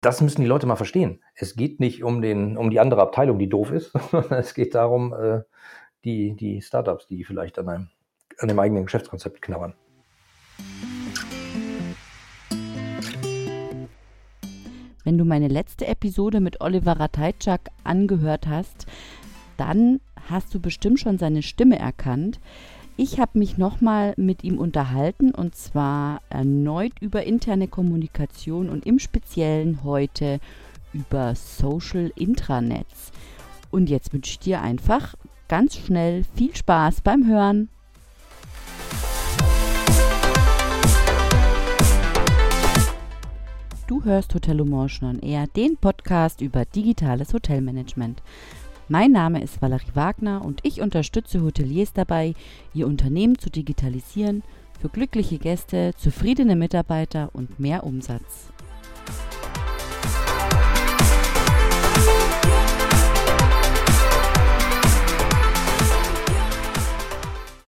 das müssen die Leute mal verstehen. Es geht nicht um, den, um die andere Abteilung, die doof ist, sondern es geht darum, äh, die, die Startups, die vielleicht an einem, an dem eigenen Geschäftskonzept knabbern. Wenn du meine letzte Episode mit Oliver Ratajczak angehört hast, dann hast du bestimmt schon seine Stimme erkannt. Ich habe mich nochmal mit ihm unterhalten und zwar erneut über interne Kommunikation und im Speziellen heute über Social Intranets. Und jetzt wünsche ich dir einfach ganz schnell viel Spaß beim Hören. Du hörst Hotel Emotion on Air, den Podcast über digitales Hotelmanagement. Mein Name ist Valerie Wagner und ich unterstütze Hoteliers dabei, ihr Unternehmen zu digitalisieren für glückliche Gäste, zufriedene Mitarbeiter und mehr Umsatz.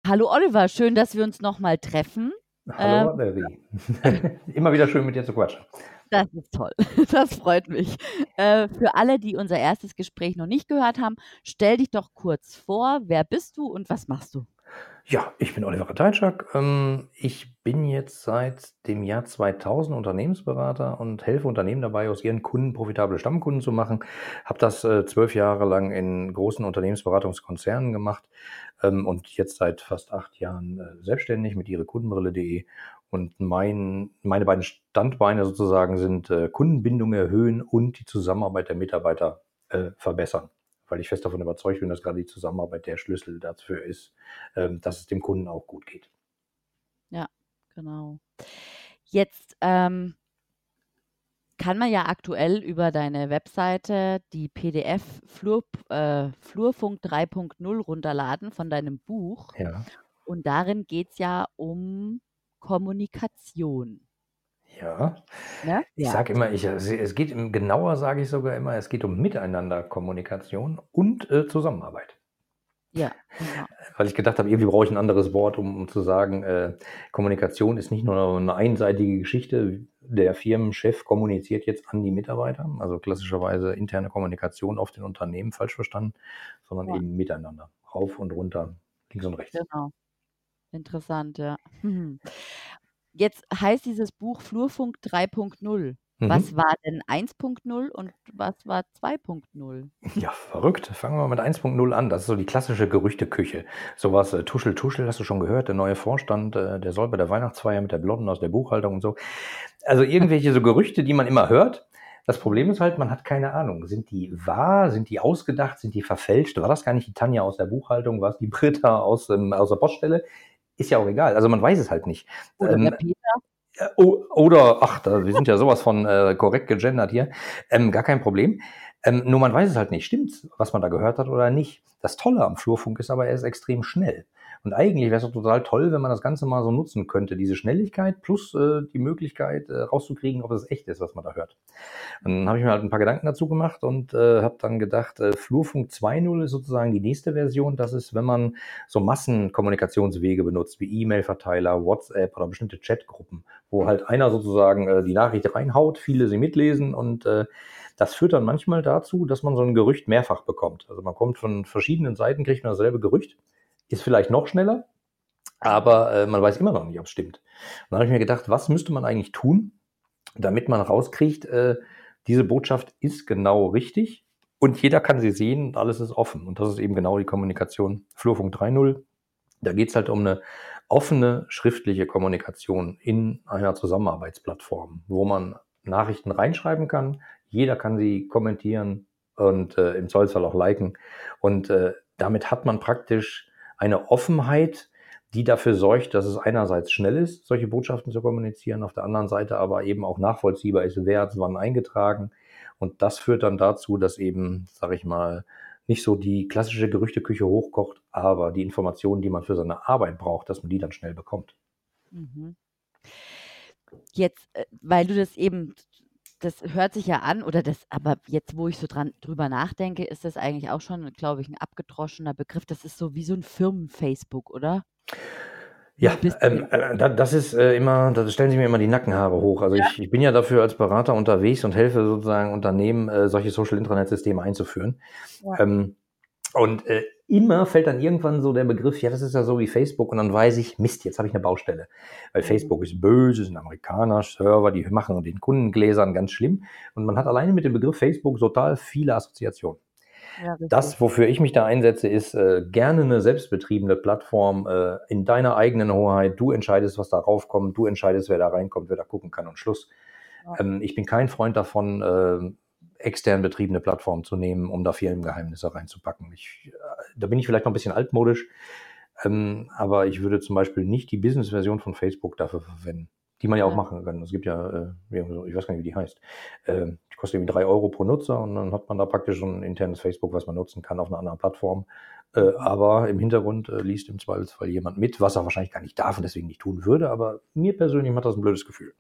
Hallo Oliver, schön, dass wir uns nochmal treffen. Hallo ähm, Valerie. Immer wieder schön mit dir zu quatschen. Das ist toll. Das freut mich. Äh, für alle, die unser erstes Gespräch noch nicht gehört haben, stell dich doch kurz vor. Wer bist du und was machst du? Ja, ich bin Oliver Ratajczak. Ähm, ich bin jetzt seit dem Jahr 2000 Unternehmensberater und helfe Unternehmen dabei, aus ihren Kunden profitable Stammkunden zu machen. Habe das äh, zwölf Jahre lang in großen Unternehmensberatungskonzernen gemacht ähm, und jetzt seit fast acht Jahren äh, selbstständig mit ihrekundenbrille.de und mein, meine beiden Standbeine sozusagen sind äh, Kundenbindung erhöhen und die Zusammenarbeit der Mitarbeiter äh, verbessern. Weil ich fest davon überzeugt bin, dass gerade die Zusammenarbeit der Schlüssel dafür ist, ähm, dass es dem Kunden auch gut geht. Ja, genau. Jetzt ähm, kann man ja aktuell über deine Webseite die PDF Flur, äh, Flurfunk 3.0 runterladen von deinem Buch. Ja. Und darin geht es ja um Kommunikation. Ja. Ne? Ich Ja. sage immer, ich, es geht genauer sage ich sogar immer, es geht um Miteinander-Kommunikation und äh, Zusammenarbeit. Ja, genau. Weil ich gedacht habe, irgendwie brauche ich ein anderes Wort, um, um zu sagen, äh, Kommunikation ist nicht nur eine einseitige Geschichte. Der Firmenchef kommuniziert jetzt an die Mitarbeiter, also klassischerweise interne Kommunikation auf den Unternehmen falsch verstanden, sondern Ja. eben miteinander, rauf und runter, links und rechts. Genau. Interessant, ja. Mhm. Jetzt heißt dieses Buch Flurfunk 3.0. Mhm. Was war denn 1.0 und was war 2.0? Ja, verrückt. Fangen wir mit 1.0 an. Das ist so die klassische Gerüchteküche. Sowas, äh, Tuschel, Tuschel, hast du schon gehört? Der neue Vorstand, äh, der soll bei der Weihnachtsfeier mit der Blonden aus der Buchhaltung und so. Also irgendwelche so Gerüchte, die man immer hört. Das Problem ist halt, man hat keine Ahnung. Sind die wahr? Sind die ausgedacht? Sind die verfälscht? War das gar nicht die Tanja aus der Buchhaltung? War es die Britta aus, ähm, aus der Poststelle? Ist ja auch egal. Also man weiß es halt nicht. Oder ähm, Peter. Oder, ach, da, wir sind ja sowas von äh, korrekt gegendert hier. Ähm, gar kein Problem. Ähm, nur man weiß es halt nicht. Stimmt's, was man da gehört hat oder nicht? Das Tolle am Flurfunk ist aber, er ist extrem schnell. Und eigentlich wäre es doch total toll, wenn man das Ganze mal so nutzen könnte, diese Schnelligkeit plus äh, die Möglichkeit äh, rauszukriegen, ob es echt ist, was man da hört. Dann habe ich mir halt ein paar Gedanken dazu gemacht und äh, habe dann gedacht, äh, Flurfunk 2.0 ist sozusagen die nächste Version. Das ist, wenn man so Massenkommunikationswege benutzt, wie E-Mail-Verteiler, WhatsApp oder bestimmte Chatgruppen, wo halt einer sozusagen äh, die Nachricht reinhaut, viele sie mitlesen und äh, das führt dann manchmal dazu, dass man so ein Gerücht mehrfach bekommt. Also man kommt von verschiedenen Seiten, kriegt man dasselbe Gerücht ist vielleicht noch schneller, aber äh, man weiß immer noch nicht, ob es stimmt. Und dann habe ich mir gedacht, was müsste man eigentlich tun, damit man rauskriegt, äh, diese Botschaft ist genau richtig und jeder kann sie sehen und alles ist offen. Und das ist eben genau die Kommunikation Flurfunk 3.0. Da geht es halt um eine offene schriftliche Kommunikation in einer Zusammenarbeitsplattform, wo man Nachrichten reinschreiben kann. Jeder kann sie kommentieren und äh, im Zollfall auch liken. Und äh, damit hat man praktisch eine Offenheit, die dafür sorgt, dass es einerseits schnell ist, solche Botschaften zu kommunizieren, auf der anderen Seite aber eben auch nachvollziehbar ist, wer hat es wann eingetragen. Und das führt dann dazu, dass eben, sage ich mal, nicht so die klassische Gerüchteküche hochkocht, aber die Informationen, die man für seine Arbeit braucht, dass man die dann schnell bekommt. Mhm. Jetzt, äh, weil du das eben das hört sich ja an, oder das, aber jetzt, wo ich so dran drüber nachdenke, ist das eigentlich auch schon, glaube ich, ein abgedroschener Begriff. Das ist so wie so ein Firmen-Facebook, oder? Ja, ähm, äh, das ist äh, immer, da stellen Sie mir immer die Nackenhaare hoch. Also ja. ich, ich bin ja dafür als Berater unterwegs und helfe sozusagen Unternehmen, äh, solche Social Intranet-Systeme einzuführen. Ja. Ähm, und äh, immer fällt dann irgendwann so der Begriff, ja, das ist ja so wie Facebook und dann weiß ich, Mist, jetzt habe ich eine Baustelle. Weil mhm. Facebook ist böse, ist ein Amerikaner, Server, die machen den Kundengläsern ganz schlimm. Und man hat alleine mit dem Begriff Facebook total viele Assoziationen. Ja, das, wofür ich mich da einsetze, ist äh, gerne eine selbstbetriebene Plattform äh, in deiner eigenen Hoheit. Du entscheidest, was da raufkommt, du entscheidest, wer da reinkommt, wer da gucken kann und Schluss. Ja. Ähm, ich bin kein Freund davon, äh, extern betriebene Plattformen zu nehmen, um da Firmengeheimnisse reinzupacken. Ich, äh, da bin ich vielleicht noch ein bisschen altmodisch, ähm, aber ich würde zum Beispiel nicht die Business-Version von Facebook dafür verwenden die man ja auch ja. machen kann. Es gibt ja, äh, ich weiß gar nicht, wie die heißt. Äh, die kostet irgendwie drei Euro pro Nutzer und dann hat man da praktisch so ein internes Facebook, was man nutzen kann auf einer anderen Plattform. Äh, aber im Hintergrund äh, liest im Zweifelsfall jemand mit, was er wahrscheinlich gar nicht darf und deswegen nicht tun würde. Aber mir persönlich macht das ein blödes Gefühl.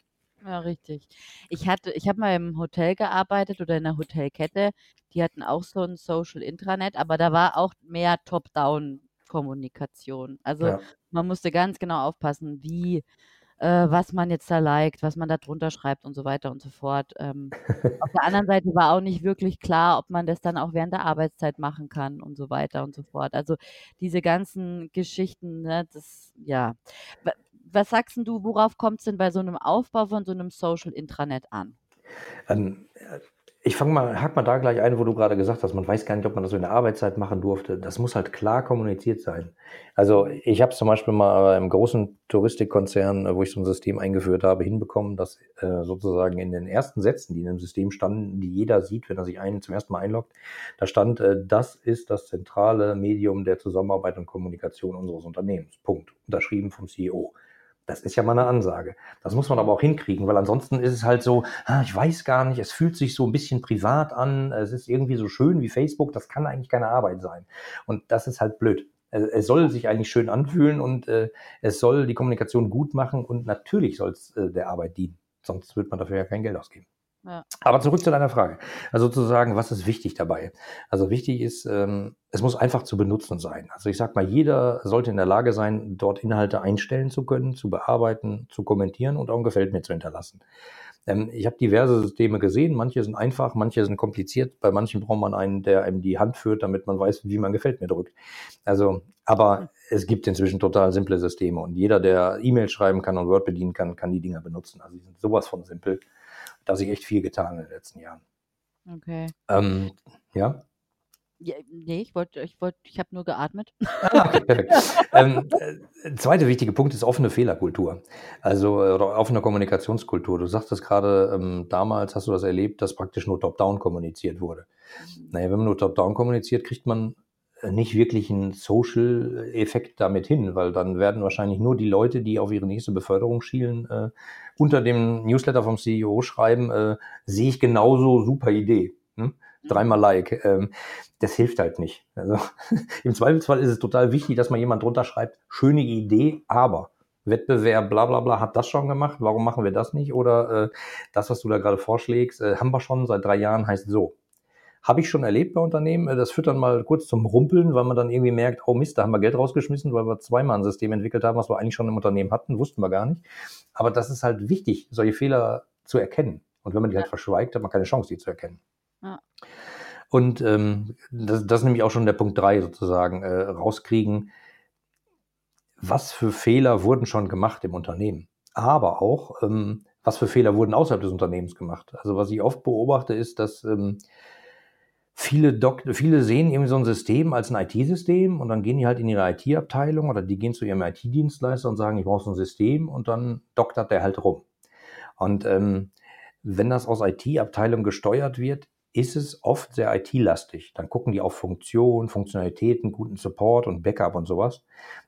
Ja, richtig. Ich hatte, ich habe mal im Hotel gearbeitet oder in einer Hotelkette. Die hatten auch so ein Social Intranet, aber da war auch mehr Top-Down-Kommunikation. Also ja. man musste ganz genau aufpassen, wie äh, was man jetzt da liked, was man da drunter schreibt und so weiter und so fort. Ähm, auf der anderen Seite war auch nicht wirklich klar, ob man das dann auch während der Arbeitszeit machen kann und so weiter und so fort. Also diese ganzen Geschichten, ne, das, ja. Was sagst du, worauf kommt es denn bei so einem Aufbau von so einem Social Intranet an? Ähm, ich fange mal, hack mal da gleich ein, wo du gerade gesagt hast, man weiß gar nicht, ob man das so in der Arbeitszeit machen durfte. Das muss halt klar kommuniziert sein. Also ich habe zum Beispiel mal im großen Touristikkonzern, wo ich so ein System eingeführt habe, hinbekommen, dass äh, sozusagen in den ersten Sätzen, die in dem System standen, die jeder sieht, wenn er sich einen zum ersten Mal einloggt, da stand, äh, das ist das zentrale Medium der Zusammenarbeit und Kommunikation unseres Unternehmens. Punkt. Unterschrieben vom CEO. Das ist ja mal eine Ansage. Das muss man aber auch hinkriegen, weil ansonsten ist es halt so, ich weiß gar nicht, es fühlt sich so ein bisschen privat an, es ist irgendwie so schön wie Facebook, das kann eigentlich keine Arbeit sein. Und das ist halt blöd. Es soll sich eigentlich schön anfühlen und äh, es soll die Kommunikation gut machen und natürlich soll es äh, der Arbeit dienen. Sonst wird man dafür ja kein Geld ausgeben. Aber zurück zu deiner Frage. Also sozusagen, was ist wichtig dabei? Also wichtig ist, ähm, es muss einfach zu benutzen sein. Also ich sag mal, jeder sollte in der Lage sein, dort Inhalte einstellen zu können, zu bearbeiten, zu kommentieren und auch ein Gefällt mir zu hinterlassen. Ähm, ich habe diverse Systeme gesehen. Manche sind einfach, manche sind kompliziert. Bei manchen braucht man einen, der einem die Hand führt, damit man weiß, wie man Gefällt mir drückt. Also, aber es gibt inzwischen total simple Systeme und jeder, der E-Mail schreiben kann und Word bedienen kann, kann die Dinger benutzen. Also die sind sowas von simpel da hat sich echt viel getan in den letzten Jahren. Okay. Ähm, ja? ja? Nee, ich wollte, ich wollte, ich habe nur geatmet. Ah, okay, perfekt. ähm, äh, zweiter wichtige Punkt ist offene Fehlerkultur. Also äh, offene Kommunikationskultur. Du sagtest gerade, ähm, damals hast du das erlebt, dass praktisch nur top-down kommuniziert wurde. Mhm. Naja, wenn man nur top-down kommuniziert, kriegt man nicht wirklich einen Social-Effekt damit hin, weil dann werden wahrscheinlich nur die Leute, die auf ihre nächste Beförderung schielen, äh, unter dem Newsletter vom CEO schreiben, äh, sehe ich genauso, super Idee. Hm? Dreimal Like. Ähm, das hilft halt nicht. Also im Zweifelsfall ist es total wichtig, dass man jemand drunter schreibt, schöne Idee, aber Wettbewerb, bla bla bla, hat das schon gemacht, warum machen wir das nicht? Oder äh, das, was du da gerade vorschlägst, äh, haben wir schon seit drei Jahren, heißt so. Habe ich schon erlebt bei Unternehmen. Äh, das führt dann mal kurz zum Rumpeln, weil man dann irgendwie merkt, oh Mist, da haben wir Geld rausgeschmissen, weil wir zweimal ein System entwickelt haben, was wir eigentlich schon im Unternehmen hatten, wussten wir gar nicht. Aber das ist halt wichtig, solche Fehler zu erkennen. Und wenn man die halt verschweigt, hat man keine Chance, die zu erkennen. Ja. Und ähm, das, das ist nämlich auch schon der Punkt drei sozusagen, äh, rauskriegen, was für Fehler wurden schon gemacht im Unternehmen. Aber auch, ähm, was für Fehler wurden außerhalb des Unternehmens gemacht. Also was ich oft beobachte, ist, dass ähm, viele, Dok viele sehen irgendwie so ein System als ein IT-System und dann gehen die halt in ihre IT-Abteilung oder die gehen zu ihrem IT-Dienstleister und sagen, ich brauche so ein System und dann doktert der halt rum. Und ähm, wenn das aus IT-Abteilung gesteuert wird, ist es oft sehr IT-lastig. Dann gucken die auf Funktion, Funktionalitäten, guten Support und Backup und sowas.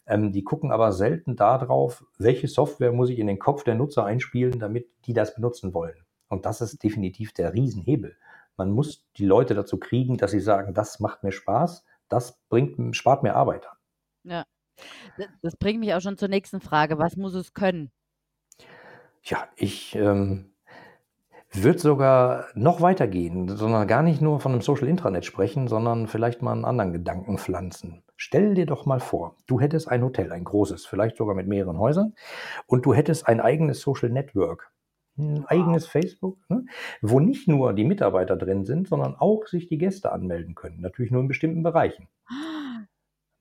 Ähm, die gucken aber selten darauf, welche Software muss ich in den Kopf der Nutzer einspielen, damit die das benutzen wollen. Und das ist definitiv der Riesenhebel. Man muss die Leute dazu kriegen, dass sie sagen, das macht mir Spaß, das bringt, spart mir Arbeit an. Ja, das bringt mich auch schon zur nächsten Frage. Was muss es können? Ja, ich ähm, würde sogar noch weitergehen, sondern gar nicht nur von einem Social Intranet sprechen, sondern vielleicht mal einen anderen Gedanken pflanzen. Stell dir doch mal vor, du hättest ein Hotel, ein großes, vielleicht sogar mit mehreren Häusern, und du hättest ein eigenes Social Network, ein eigenes Facebook, ne, wo nicht nur die Mitarbeiter drin sind, sondern auch sich die Gäste anmelden können. Natürlich nur in bestimmten Bereichen.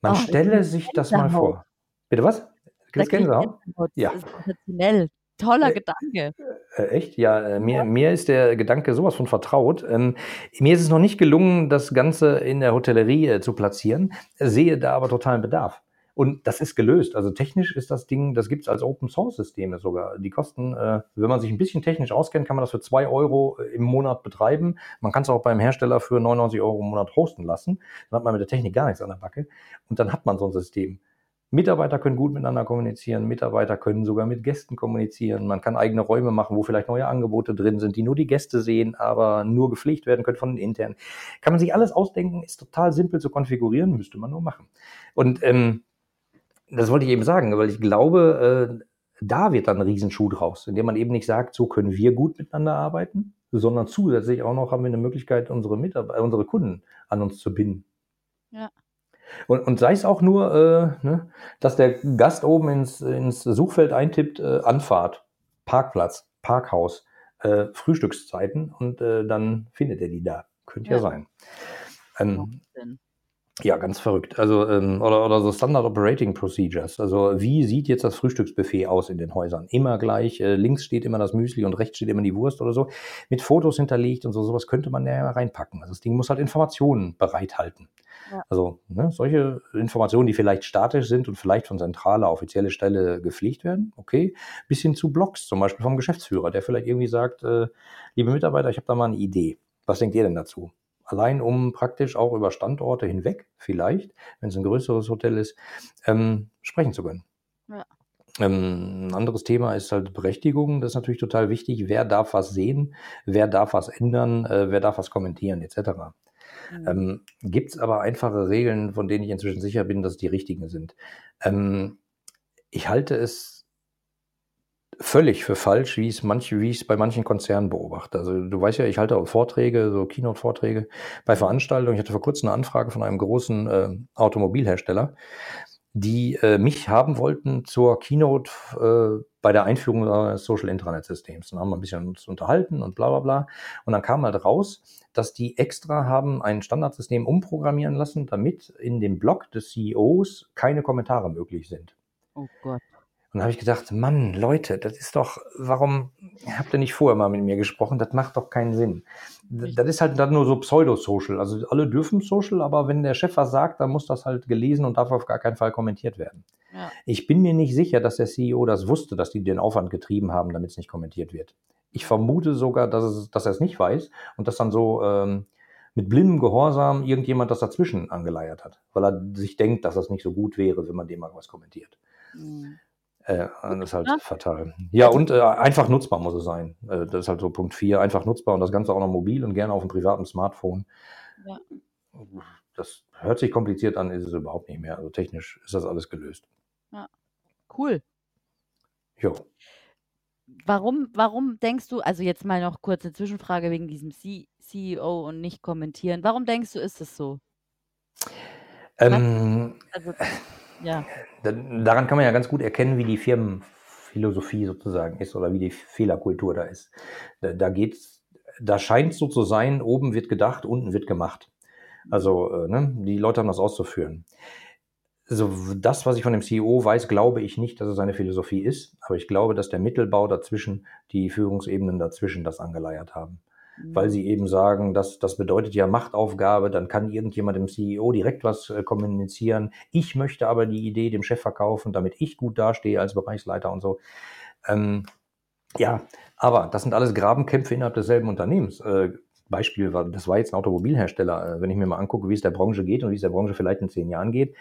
Man Oh, stelle sich das mal vor. Bitte was? Kriegst Gänsehaut? Gänsehaut. Ja. Das ist sensationell. Toller Äh, Gedanke. Äh, echt? Ja, äh, mir, mir ist der Gedanke sowas von vertraut. Ähm, mir ist es noch nicht gelungen, das Ganze in der Hotellerie äh, zu platzieren, sehe da aber totalen Bedarf. Und das ist gelöst. Also technisch ist das Ding, das gibt's als Open Source Systeme sogar. Die kosten, äh, wenn man sich ein bisschen technisch auskennt, kann man das für zwei Euro äh, im Monat betreiben. Man kann es auch beim Hersteller für 99 Euro im Monat hosten lassen. Dann hat man mit der Technik gar nichts an der Backe. Und dann hat man so ein System. Mitarbeiter können gut miteinander kommunizieren, Mitarbeiter können sogar mit Gästen kommunizieren. Man kann eigene Räume machen, wo vielleicht neue Angebote drin sind, die nur die Gäste sehen, aber nur gepflegt werden können von den internen. Kann man sich alles ausdenken, ist total simpel zu konfigurieren, müsste man nur machen. Und ähm, das wollte ich eben sagen, weil ich glaube, äh, da wird dann ein Riesenschuh draus, indem man eben nicht sagt, so können wir gut miteinander arbeiten, sondern zusätzlich auch noch haben wir eine Möglichkeit, unsere Mitarbeiter, unsere Kunden an uns zu binden. Ja. Und, und sei es auch nur, äh, ne, dass der Gast oben ins, ins Suchfeld eintippt, äh, Anfahrt, Parkplatz, Parkhaus, äh, Frühstückszeiten und äh, dann findet er die da. Könnte ja, Ja. sein. Ähm. Ja, ganz verrückt. Also, ähm, oder, oder so Standard Operating Procedures. Also, wie sieht jetzt das Frühstücksbuffet aus in den Häusern? Immer gleich. Äh, links steht immer das Müsli und rechts steht immer die Wurst oder so. Mit Fotos hinterlegt und so. Sowas könnte man ja reinpacken. Also, das Ding muss halt Informationen bereithalten. Ja. Also, ne, solche Informationen, die vielleicht statisch sind und vielleicht von zentraler offizielle Stelle gepflegt werden. Okay. Bis hin zu Blogs, zum Beispiel vom Geschäftsführer, der vielleicht irgendwie sagt, äh, liebe Mitarbeiter, ich habe da mal eine Idee. Was denkt ihr denn dazu? Allein um praktisch auch über Standorte hinweg, vielleicht, wenn es ein größeres Hotel ist, ähm, sprechen zu können. Ja. Ähm, ein anderes Thema ist halt Berechtigung. Das ist natürlich total wichtig. Wer darf was sehen? Wer darf was ändern? Äh, wer darf was kommentieren? Etc. Mhm. Ähm, Gibt es aber einfache Regeln, von denen ich inzwischen sicher bin, dass es die richtigen sind. Ähm, ich halte es völlig für falsch, wie es manche, wie ich es bei manchen Konzernen beobachte. Also du weißt ja, ich halte auch Vorträge, so Keynote-Vorträge bei Veranstaltungen. Ich hatte vor kurzem eine Anfrage von einem großen äh, Automobilhersteller, die äh, mich haben wollten zur Keynote äh, bei der Einführung des Social Intranet Systems. Dann haben wir ein bisschen uns unterhalten und bla bla bla. Und dann kam halt raus, dass die extra haben ein Standardsystem umprogrammieren lassen, damit in dem Blog des CEOs keine Kommentare möglich sind. Oh Gott. Und da habe ich gedacht, Mann, Leute, das ist doch, warum habt ihr nicht vorher mal mit mir gesprochen? Das macht doch keinen Sinn. Das ist halt dann nur so Pseudo-Social. Also alle dürfen Social, aber wenn der Chef was sagt, dann muss das halt gelesen und darf auf gar keinen Fall kommentiert werden. Ja. Ich bin mir nicht sicher, dass der CEO das wusste, dass die den Aufwand getrieben haben, damit es nicht kommentiert wird. Ich vermute sogar, dass, es, dass er es nicht weiß und dass dann so ähm, mit blindem Gehorsam irgendjemand das dazwischen angeleiert hat, weil er sich denkt, dass das nicht so gut wäre, wenn man dem mal was kommentiert. Mhm. Äh, das ist halt Ja. fatal. Ja, und äh, einfach nutzbar muss es sein. Äh, das ist halt so Punkt 4, einfach nutzbar und das Ganze auch noch mobil und gerne auf einem privaten Smartphone. Ja. Das hört sich kompliziert an, ist es überhaupt nicht mehr. Also technisch ist das alles gelöst. Cool. Jo. Warum, warum denkst du, also jetzt mal noch kurze Zwischenfrage wegen diesem C CEO und nicht kommentieren. Warum denkst du, ist es so? Ähm, Also, ja. da- daran kann man ja ganz gut erkennen, wie die Firmenphilosophie sozusagen ist oder wie die Fehlerkultur da ist. Da, da geht's, da scheint so zu sein, oben wird gedacht, unten wird gemacht. Also, äh, ne, die Leute haben das auszuführen. Also das, was ich von dem CEO weiß, glaube ich nicht, dass es seine Philosophie ist, aber ich glaube, dass der Mittelbau dazwischen, die Führungsebenen dazwischen das angeleiert haben. Weil sie eben sagen, dass das bedeutet ja Machtaufgabe, dann kann irgendjemand dem CEO direkt was äh, kommunizieren. Ich möchte aber die Idee dem Chef verkaufen, damit ich gut dastehe als Bereichsleiter und so. Ähm, ja, aber das sind alles Grabenkämpfe innerhalb desselben Unternehmens. Äh, Beispiel war, das war jetzt ein Automobilhersteller. Äh, Wenn ich mir mal angucke, wie es der Branche geht und wie es der Branche vielleicht in zehn Jahren geht,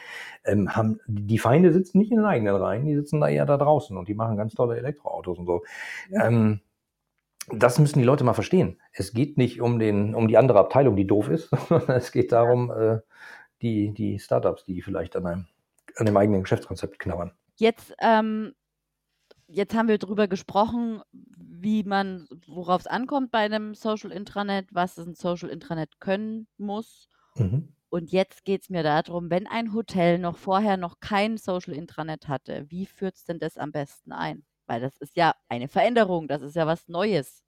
ähm, haben die Feinde sitzen nicht in den eigenen Reihen, die sitzen da eher da draußen und die machen ganz tolle Elektroautos und so. Ja. Ähm, das müssen die Leute mal verstehen. Es geht nicht um den, um die andere Abteilung, die doof ist, sondern es geht darum, äh, die, die Startups, die vielleicht an einem, an dem eigenen Geschäftskonzept knabbern. Jetzt, ähm, jetzt haben wir drüber gesprochen, wie man, worauf es ankommt bei einem Social Intranet, was ein Social Intranet können muss Mhm. Und jetzt geht es mir darum, wenn ein Hotel noch vorher noch kein Social Intranet hatte, wie führt es denn das am besten ein? Weil das ist ja eine Veränderung, das ist ja was Neues.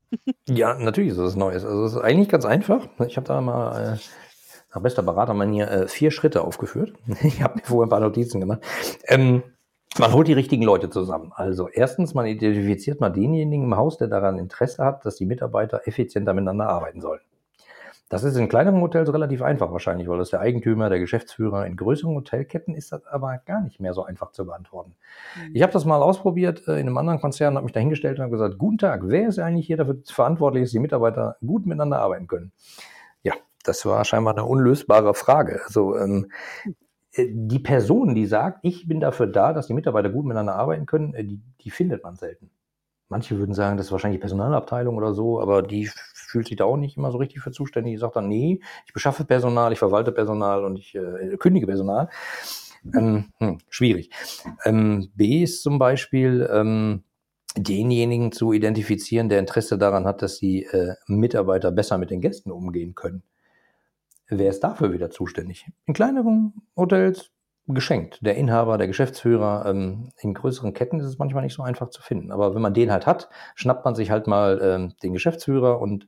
Ja, natürlich ist es Neues. Also es ist eigentlich ganz einfach. Ich habe da mal äh, nach bester Beratermanier äh, vier Schritte aufgeführt. Ich habe mir vorher ein paar Notizen gemacht. Ähm, man holt die richtigen Leute zusammen. Also erstens, man identifiziert mal denjenigen im Haus, der daran Interesse hat, dass die Mitarbeiter effizienter miteinander arbeiten sollen. Das ist in kleineren Hotels relativ einfach wahrscheinlich, weil das der Eigentümer, der Geschäftsführer. In größeren Hotelketten ist das aber gar nicht mehr so einfach zu beantworten. Mhm. Ich habe das mal ausprobiert äh, in einem anderen Konzern, habe mich da hingestellt und habe gesagt, guten Tag, wer ist eigentlich hier dafür verantwortlich, dass die Mitarbeiter gut miteinander arbeiten können? Ja, das war scheinbar eine unlösbare Frage. Also ähm, äh, die Person, die sagt, ich bin dafür da, dass die Mitarbeiter gut miteinander arbeiten können, äh, die, die findet man selten. Manche würden sagen, das ist wahrscheinlich die Personalabteilung oder so, aber die fühlt sich da auch nicht immer so richtig für zuständig. Die sagt dann, nee, ich beschaffe Personal, ich verwalte Personal und ich äh, kündige Personal. Ähm, hm, schwierig. Ähm, B ist zum Beispiel ähm, denjenigen zu identifizieren, der Interesse daran hat, dass die äh, Mitarbeiter besser mit den Gästen umgehen können. Wer ist dafür wieder zuständig? In kleineren Hotels geschenkt. Der Inhaber, der Geschäftsführer. Ähm, in größeren Ketten ist es manchmal nicht so einfach zu finden. Aber wenn man den halt hat, schnappt man sich halt mal ähm, den Geschäftsführer und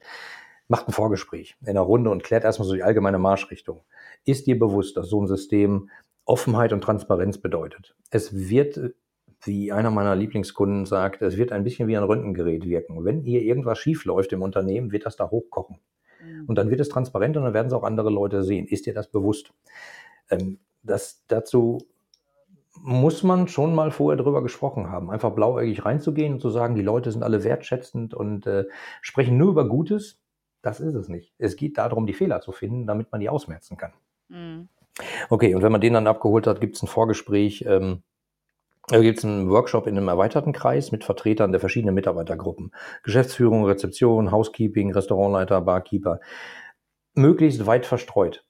macht ein Vorgespräch in einer Runde und klärt erstmal so die allgemeine Marschrichtung. Ist dir bewusst, dass so ein System Offenheit und Transparenz bedeutet? Es wird, wie einer meiner Lieblingskunden sagt, es wird ein bisschen wie ein Röntgengerät wirken. Wenn hier irgendwas schief läuft im Unternehmen, wird das da hochkochen. Mhm. Und dann wird es transparent und dann werden es auch andere Leute sehen. Ist dir das bewusst? Ähm, das dazu muss man schon mal vorher drüber gesprochen haben. Einfach blauäugig reinzugehen und zu sagen, die Leute sind alle wertschätzend und äh, sprechen nur über Gutes, das ist es nicht. Es geht darum, die Fehler zu finden, damit man die ausmerzen kann. Mhm. Okay, und wenn man den dann abgeholt hat, gibt es ein Vorgespräch, ähm, äh, gibt es einen Workshop in einem erweiterten Kreis mit Vertretern der verschiedenen Mitarbeitergruppen. Geschäftsführung, Rezeption, Housekeeping, Restaurantleiter, Barkeeper. Möglichst weit verstreut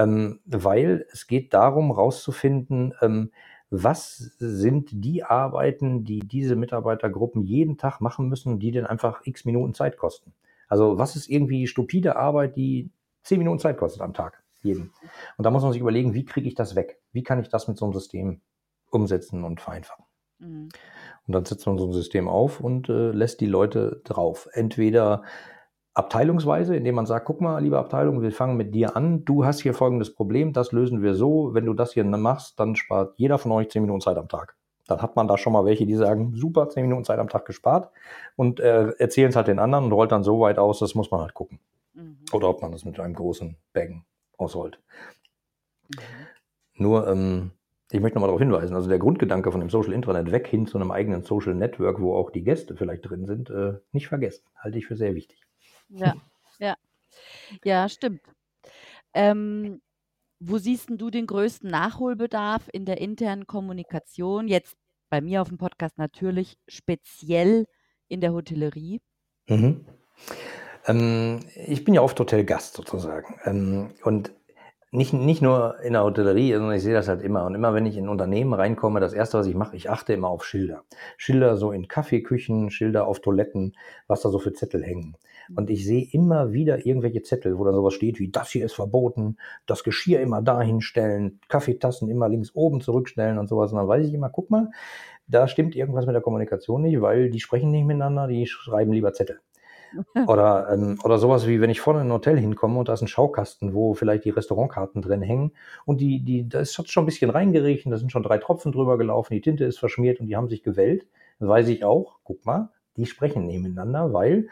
ähm, weil es geht darum, rauszufinden, ähm, was sind die Arbeiten, die diese Mitarbeitergruppen jeden Tag machen müssen, die denn einfach x Minuten Zeit kosten. Also was ist irgendwie stupide Arbeit, die zehn Minuten Zeit kostet am Tag, jeden. Und da muss man sich überlegen, wie kriege ich das weg? Wie kann ich das mit so einem System umsetzen und vereinfachen? Mhm. Und dann setzt man so ein System auf und äh, lässt die Leute drauf. Entweder abteilungsweise, indem man sagt, guck mal, liebe Abteilung, wir fangen mit dir an, du hast hier folgendes Problem, das lösen wir so, wenn du das hier machst, dann spart jeder von euch zehn Minuten Zeit am Tag. Dann hat man da schon mal welche, die sagen, super, zehn Minuten Zeit am Tag gespart und äh, erzählen es halt den anderen und rollt dann so weit aus, das muss man halt gucken. Mhm. Oder ob man das mit einem großen Baggen ausrollt. Mhm. Nur, ähm, ich möchte nochmal darauf hinweisen, also der Grundgedanke von dem Social Intranet weg hin zu einem eigenen Social Network, wo auch die Gäste vielleicht drin sind, äh, nicht vergessen. Halte ich für sehr wichtig. Ja, ja. Ja, stimmt. Ähm, wo siehst du den größten Nachholbedarf in der internen Kommunikation? Jetzt bei mir auf dem Podcast natürlich speziell in der Hotellerie. Mhm. Ähm, ich bin ja oft Hotelgast sozusagen. Ähm, und nicht, nicht nur in der Hotellerie, sondern ich sehe das halt immer. Und immer, wenn ich in Unternehmen reinkomme, das erste, was ich mache, ich achte immer auf Schilder. Schilder so in Kaffeeküchen, Schilder auf Toiletten, was da so für Zettel hängen. Und ich sehe immer wieder irgendwelche Zettel, wo da sowas steht wie, das hier ist verboten, das Geschirr immer dahin stellen, Kaffeetassen immer links oben zurückstellen und sowas. Und dann weiß ich immer, guck mal, da stimmt irgendwas mit der Kommunikation nicht, weil die sprechen nicht miteinander, die schreiben lieber Zettel. Oder, ähm, oder sowas wie, wenn ich vorne in ein Hotel hinkomme und da ist ein Schaukasten, wo vielleicht die Restaurantkarten drin hängen und die, die, da ist schon ein bisschen reingeriechen, da sind schon drei Tropfen drüber gelaufen, die Tinte ist verschmiert und die haben sich gewellt, weiß ich auch, guck mal, die sprechen nebeneinander, weil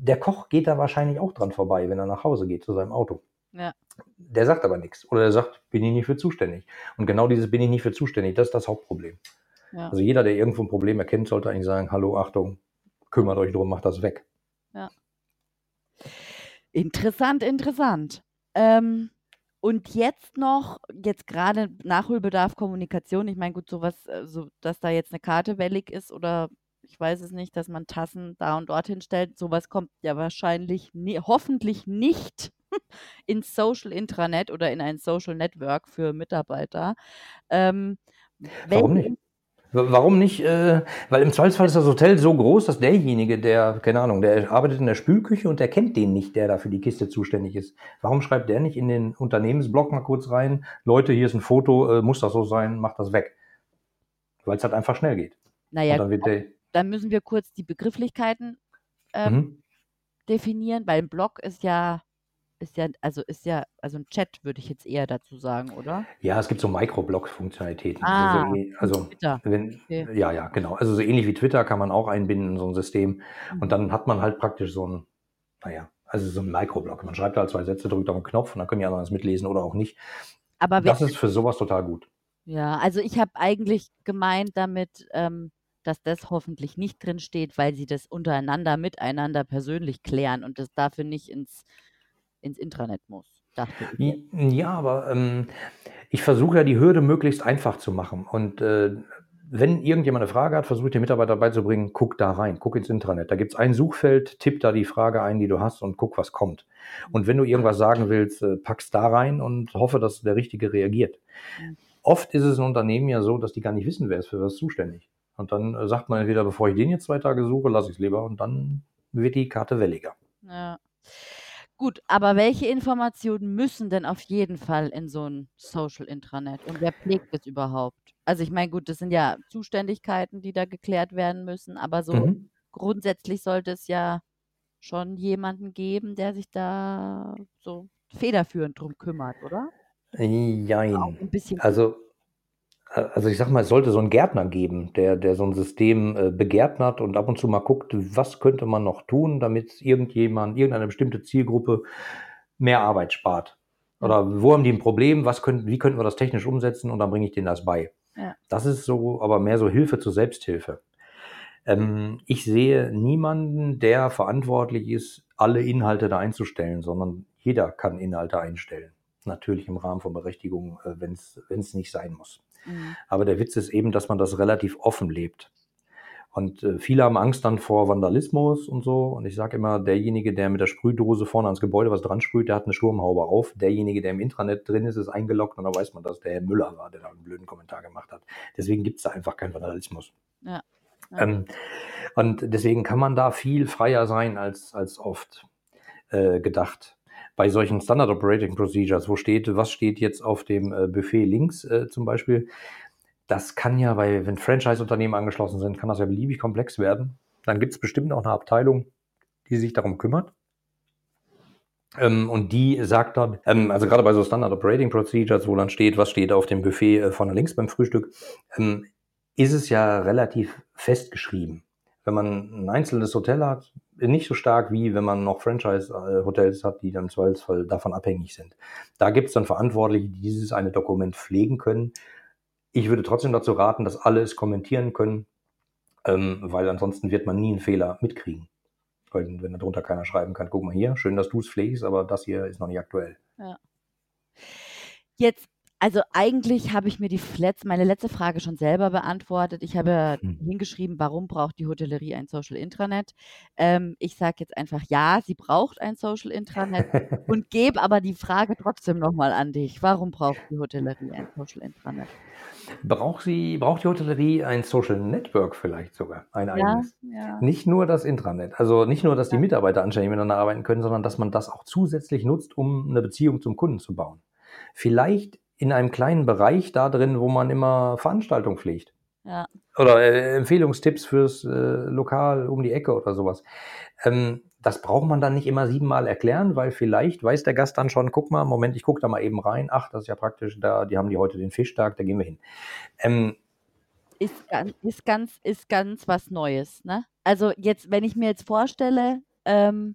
der Koch geht da wahrscheinlich auch dran vorbei, wenn er nach Hause geht zu seinem Auto. Ja. Der sagt aber nichts. Oder der sagt, bin ich nicht für zuständig. Und genau dieses bin ich nicht für zuständig, das ist das Hauptproblem. Ja. Also jeder, der irgendwo ein Problem erkennt, sollte eigentlich sagen, hallo, Achtung, kümmert euch drum, macht das weg. Ja. Interessant, interessant. Ähm, und jetzt noch, jetzt gerade Nachholbedarf Kommunikation. Ich meine, gut, sowas, äh, so, dass da jetzt eine Karte wellig ist oder ich weiß es nicht, dass man Tassen da und dorthin stellt. Sowas kommt ja wahrscheinlich, nie, hoffentlich nicht ins Social Intranet oder in ein Social Network für Mitarbeiter. Ähm, Warum nicht? Warum nicht? Äh, weil im Zweifelsfall ist das Hotel so groß, dass derjenige, der, keine Ahnung, der arbeitet in der Spülküche und der kennt den nicht, der da für die Kiste zuständig ist. Warum schreibt der nicht in den Unternehmensblog mal kurz rein, Leute, hier ist ein Foto, äh, muss das so sein, macht das weg. Weil es halt einfach schnell geht. Naja, dann, dann, dann, müssen wir kurz die Begrifflichkeiten ähm, mhm. definieren, weil ein Blog ist ja ist ja, also ist ja, also ein Chat würde ich jetzt eher dazu sagen, oder? Ja, es gibt so Microblog-Funktionalitäten. Ah, also, so, also wenn, okay. ja, ja, genau. Also so ähnlich wie Twitter kann man auch einbinden in so ein System. Mhm. Und dann hat man halt praktisch so ein, naja, also so ein Microblog. Man schreibt halt zwei Sätze, drückt auf einen Knopf und dann können die anderen das mitlesen oder auch nicht. Aber das ist für sowas total gut. Ja, also ich habe eigentlich gemeint damit, ähm, dass das hoffentlich nicht drin steht, weil sie das untereinander, miteinander persönlich klären und das dafür nicht ins ins Intranet muss. Ja, aber ähm, ich versuche ja die Hürde möglichst einfach zu machen. Und äh, wenn irgendjemand eine Frage hat, versuche ich den Mitarbeiter beizubringen, guck da rein, guck ins Intranet. Da gibt es ein Suchfeld, tipp da die Frage ein, die du hast und guck, was kommt. Und wenn du irgendwas sagen willst, äh, pack's da rein und hoffe, dass der Richtige reagiert. Mhm. Oft ist es in Unternehmen ja so, dass die gar nicht wissen, wer ist für was zuständig. Und dann äh, sagt man entweder, bevor ich den jetzt zwei Tage suche, lasse ich es lieber und dann wird die Karte welliger. Ja. Gut, aber welche Informationen müssen denn auf jeden Fall in so ein Social Intranet und wer pflegt es überhaupt? Also ich meine, gut, das sind ja Zuständigkeiten, die da geklärt werden müssen, aber so mhm. grundsätzlich sollte es ja schon jemanden geben, der sich da so federführend drum kümmert, oder? Jein. Also also ich sag mal, es sollte so einen Gärtner geben, der, der so ein System äh, begärtnert und ab und zu mal guckt, was könnte man noch tun, damit irgendjemand, irgendeine bestimmte Zielgruppe mehr Arbeit spart. Oder wo haben die ein Problem, was können, wie könnten wir das technisch umsetzen und dann bringe ich denen das bei. Ja. Das ist so, aber mehr so Hilfe zur Selbsthilfe. Ähm, ich sehe niemanden, der verantwortlich ist, alle Inhalte da einzustellen, sondern jeder kann Inhalte einstellen. Natürlich im Rahmen von Berechtigung, äh, wenn es nicht sein muss. Mhm. Aber der Witz ist eben, dass man das relativ offen lebt. Und äh, viele haben Angst dann vor Vandalismus und so. Und ich sage immer, derjenige, der mit der Sprühdose vorne ans Gebäude was dran sprüht, der hat eine Sturmhaube auf. Derjenige, der im Intranet drin ist, ist eingeloggt und dann weiß man, dass der Herr Müller war, der da einen blöden Kommentar gemacht hat. Deswegen gibt es da einfach keinen Vandalismus. Ja. ja. Ähm, und deswegen kann man da viel freier sein als, als oft äh, gedacht bei solchen Standard Operating Procedures, wo steht, was steht jetzt auf dem äh, Buffet links äh, zum Beispiel, das kann ja, weil wenn Franchise-Unternehmen angeschlossen sind, kann das ja beliebig komplex werden. Dann gibt es bestimmt auch eine Abteilung, die sich darum kümmert. Ähm, und die sagt dann, ähm, also gerade bei so Standard Operating Procedures, wo dann steht, was steht auf dem Buffet äh, vorne links beim Frühstück, ähm, ist es ja relativ festgeschrieben. Wenn man ein einzelnes Hotel hat, nicht so stark wie wenn man noch Franchise-Hotels hat, die dann im Zweifelsfall davon abhängig sind. Da gibt es dann Verantwortliche, die dieses eine Dokument pflegen können. Ich würde trotzdem dazu raten, dass alle es kommentieren können, ähm, weil ansonsten wird man nie einen Fehler mitkriegen. Wenn, wenn darunter keiner schreiben kann, guck mal hier, schön, dass du es pflegst, aber das hier ist noch nicht aktuell. Ja. Jetzt also eigentlich habe ich mir die letz meine letzte Frage schon selber beantwortet. Ich habe mhm. hingeschrieben, warum braucht die Hotellerie ein Social Intranet? Ähm, ich sage jetzt einfach ja, sie braucht ein Social Intranet und gebe aber die Frage trotzdem nochmal an dich. Warum braucht die Hotellerie ein Social Intranet? Braucht sie, braucht die Hotellerie ein Social Network vielleicht sogar, ein ja, eigenes? Ja. Nicht nur das Intranet. Also nicht nur, dass die Mitarbeiter anständig miteinander arbeiten können, sondern dass man das auch zusätzlich nutzt, um eine Beziehung zum Kunden zu bauen. Vielleicht in einem kleinen Bereich da drin, wo man immer Veranstaltungen pflegt. Ja. Oder äh, Empfehlungstipps fürs äh, Lokal um die Ecke oder sowas. Ähm, das braucht man dann nicht immer siebenmal erklären, weil vielleicht weiß der Gast dann schon, guck mal, Moment, ich gucke da mal eben rein. Ach, das ist ja praktisch, da, die haben die heute den Fischtag, da gehen wir hin. Ähm, ist, ganz, ist, ganz, ist ganz was Neues, ne? Also jetzt, wenn ich mir jetzt vorstelle, ähm,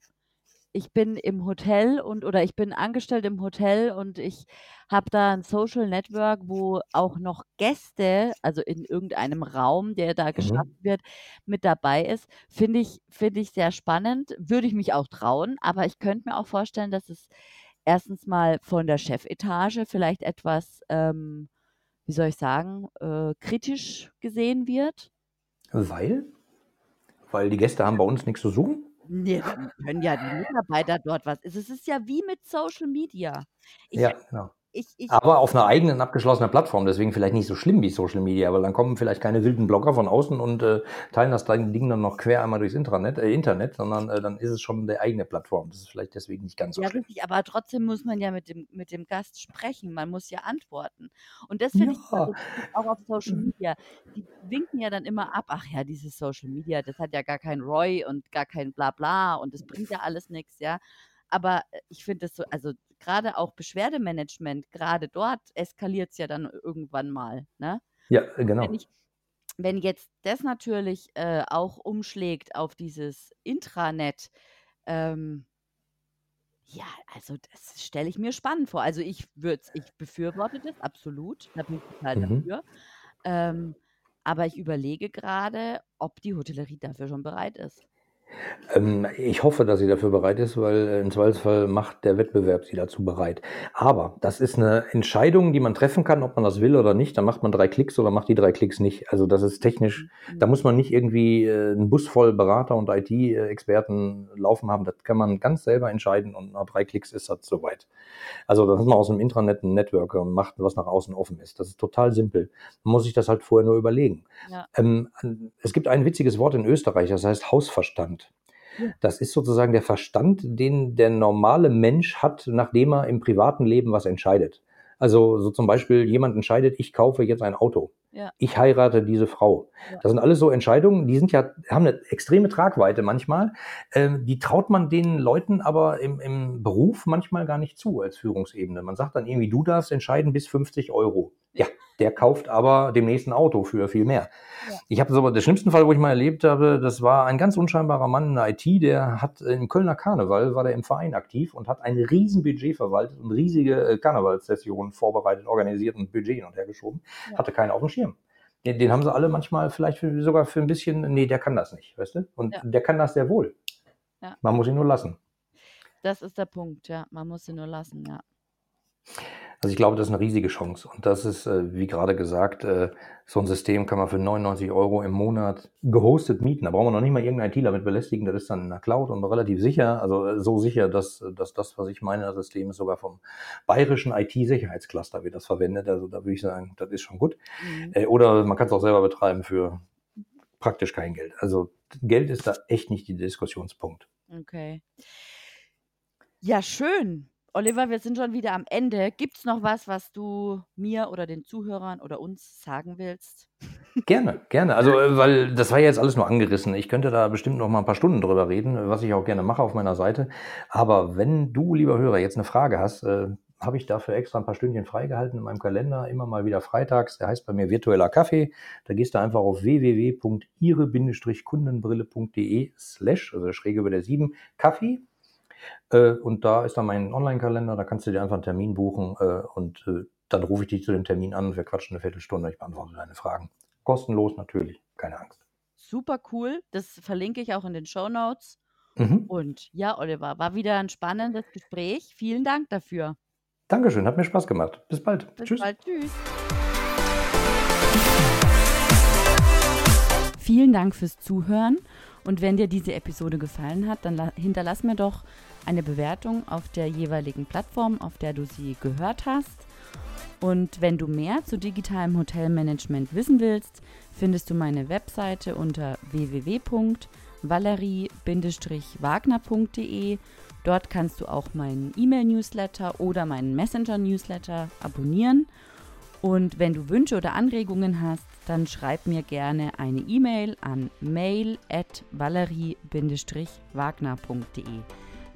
ich bin im Hotel und oder ich bin angestellt im Hotel und ich habe da ein Social Network, wo auch noch Gäste, also in irgendeinem Raum, der da mhm. geschaffen wird, mit dabei ist. Finde ich, finde ich sehr spannend. Würde ich mich auch trauen, aber ich könnte mir auch vorstellen, dass es erstens mal von der Chefetage vielleicht etwas, ähm, wie soll ich sagen, äh, kritisch gesehen wird. Weil? Weil die Gäste haben bei uns nichts zu suchen? Ne, dann können ja die Mitarbeiter dort was es ist ja wie mit Social Media. Ich Ja, genau. Ich, ich, aber auf einer eigenen abgeschlossenen Plattform, deswegen vielleicht nicht so schlimm wie Social Media, weil dann kommen vielleicht keine wilden Blogger von außen und äh, teilen das Ding dann noch quer einmal durchs Intranet, äh, Internet, sondern äh, dann ist es schon eine eigene Plattform. Das ist vielleicht deswegen nicht ganz so ja, schlimm. richtig, aber trotzdem muss man ja mit dem, mit dem Gast sprechen, man muss ja antworten. Und das finde ja. ich also, auch auf Social Media. Die winken ja dann immer ab, ach ja, dieses Social Media, das hat ja gar kein Roy und gar kein Blabla und das bringt ja alles nichts, ja. Aber äh, ich finde es so, also gerade auch Beschwerdemanagement, gerade dort eskaliert es ja dann irgendwann mal. Ne? Ja, genau. Wenn, ich, wenn jetzt das natürlich äh, auch umschlägt auf dieses Intranet, ähm, ja, also das stelle ich mir spannend vor. Also ich würde ich befürworte das absolut, da bin ich total mhm. dafür. Ähm, aber ich überlege gerade, ob die Hotellerie dafür schon bereit ist. Ähm, ich hoffe, dass sie dafür bereit ist, weil äh, im Zweifelsfall macht der Wettbewerb sie dazu bereit. Aber das ist eine Entscheidung, die man treffen kann, ob man das will oder nicht. Dann macht man drei Klicks oder macht die drei Klicks nicht. Also das ist technisch, da muss man nicht irgendwie äh, einen Bus voll Berater und IT-Experten laufen haben. Das kann man ganz selber entscheiden und nach drei Klicks ist das soweit. Also das ist man aus einem Intranet ein Networker und macht, was nach außen offen ist. Das ist total simpel. Man muss sich das halt vorher nur überlegen. Ja. Ähm, es gibt ein witziges Wort in Österreich, das heißt Hausverstand. Das ist sozusagen der Verstand, den der normale Mensch hat, nachdem er im privaten Leben was entscheidet. Also so zum Beispiel jemand entscheidet, ich kaufe jetzt ein Auto. Ja. Ich heirate diese Frau. Ja. Das sind alles so Entscheidungen, die sind ja, haben eine extreme Tragweite manchmal. Ähm, die traut man den Leuten aber im, im Beruf manchmal gar nicht zu als Führungsebene. Man sagt dann irgendwie, du darfst entscheiden bis 50 Euro. Ja, der kauft aber demnächst ein Auto für viel mehr. Ja. Ich habe so, der schlimmsten Fall, wo ich mal erlebt habe, das war ein ganz unscheinbarer Mann in der IT, der hat im Kölner Karneval, war der im Verein aktiv und hat ein Riesenbudget verwaltet und riesige äh, Karnevalssessionen vorbereitet, organisiert und Budget hin und her geschoben, ja. hatte keinen auf dem Schirm. Den, den, haben sie alle manchmal vielleicht für, sogar für ein bisschen, nee, der kann das nicht, weißt du? Und ja. der kann das sehr wohl. Man muss ihn nur lassen. Das ist der Punkt, ja. Man muss ihn nur lassen, ja. Also ich glaube, das ist eine riesige Chance. Und das ist, äh, wie gerade gesagt, äh, so ein System kann man für 99 Euro im Monat gehostet mieten. Da brauchen wir noch nicht mal irgendeinen IT damit belästigen. Das ist dann in der Cloud und relativ sicher. Also äh, so sicher, dass, dass das, was ich meine, das System ist sogar vom bayerischen IT-Sicherheitscluster wird das verwendet. Also da würde ich sagen, das ist schon gut. Mhm. Oder man kann es auch selber betreiben für praktisch kein Geld. Also Geld ist da echt nicht die Diskussionspunkt. Okay. Ja, schön. Oliver, wir sind schon wieder am Ende. Gibt es noch was, was du mir oder den Zuhörern oder uns sagen willst? Gerne, gerne. Also, äh, weil das war jetzt alles nur angerissen. Ich könnte da bestimmt noch mal ein paar Stunden drüber reden, was ich auch gerne mache auf meiner Seite. Aber wenn du, lieber Hörer, jetzt eine Frage hast, äh, habe ich dafür extra ein paar Stündchen freigehalten in meinem Kalender, immer mal wieder freitags. Der heißt bei mir virtueller Kaffee. Da gehst du einfach auf www.ihre-kundenbrille.de slash, also schräg über der 7, Kaffee äh, und da ist dann mein Online-Kalender, da kannst du dir einfach einen Termin buchen äh, und äh, dann rufe ich dich zu dem Termin an, wir quatschen eine Viertelstunde, ich beantworte deine Fragen. Kostenlos natürlich, keine Angst. Super cool, das verlinke ich auch in den Show Notes. Mhm. Und ja, Oliver, war wieder ein spannendes Gespräch. Vielen Dank dafür. Dankeschön, hat mir Spaß gemacht. Bis bald. Bis tschüss. bald. Tschüss. Vielen Dank fürs Zuhören. Und wenn dir diese Episode gefallen hat, dann hinterlass mir doch eine Bewertung auf der jeweiligen Plattform, auf der du sie gehört hast. Und wenn du mehr zu digitalem Hotelmanagement wissen willst, findest du meine Webseite unter www.valerie-wagner.de. Dort kannst du auch meinen E-Mail-Newsletter oder meinen Messenger-Newsletter abonnieren. Und wenn du Wünsche oder Anregungen hast, dann schreib mir gerne eine E-Mail an mail at valerie-wagner.de.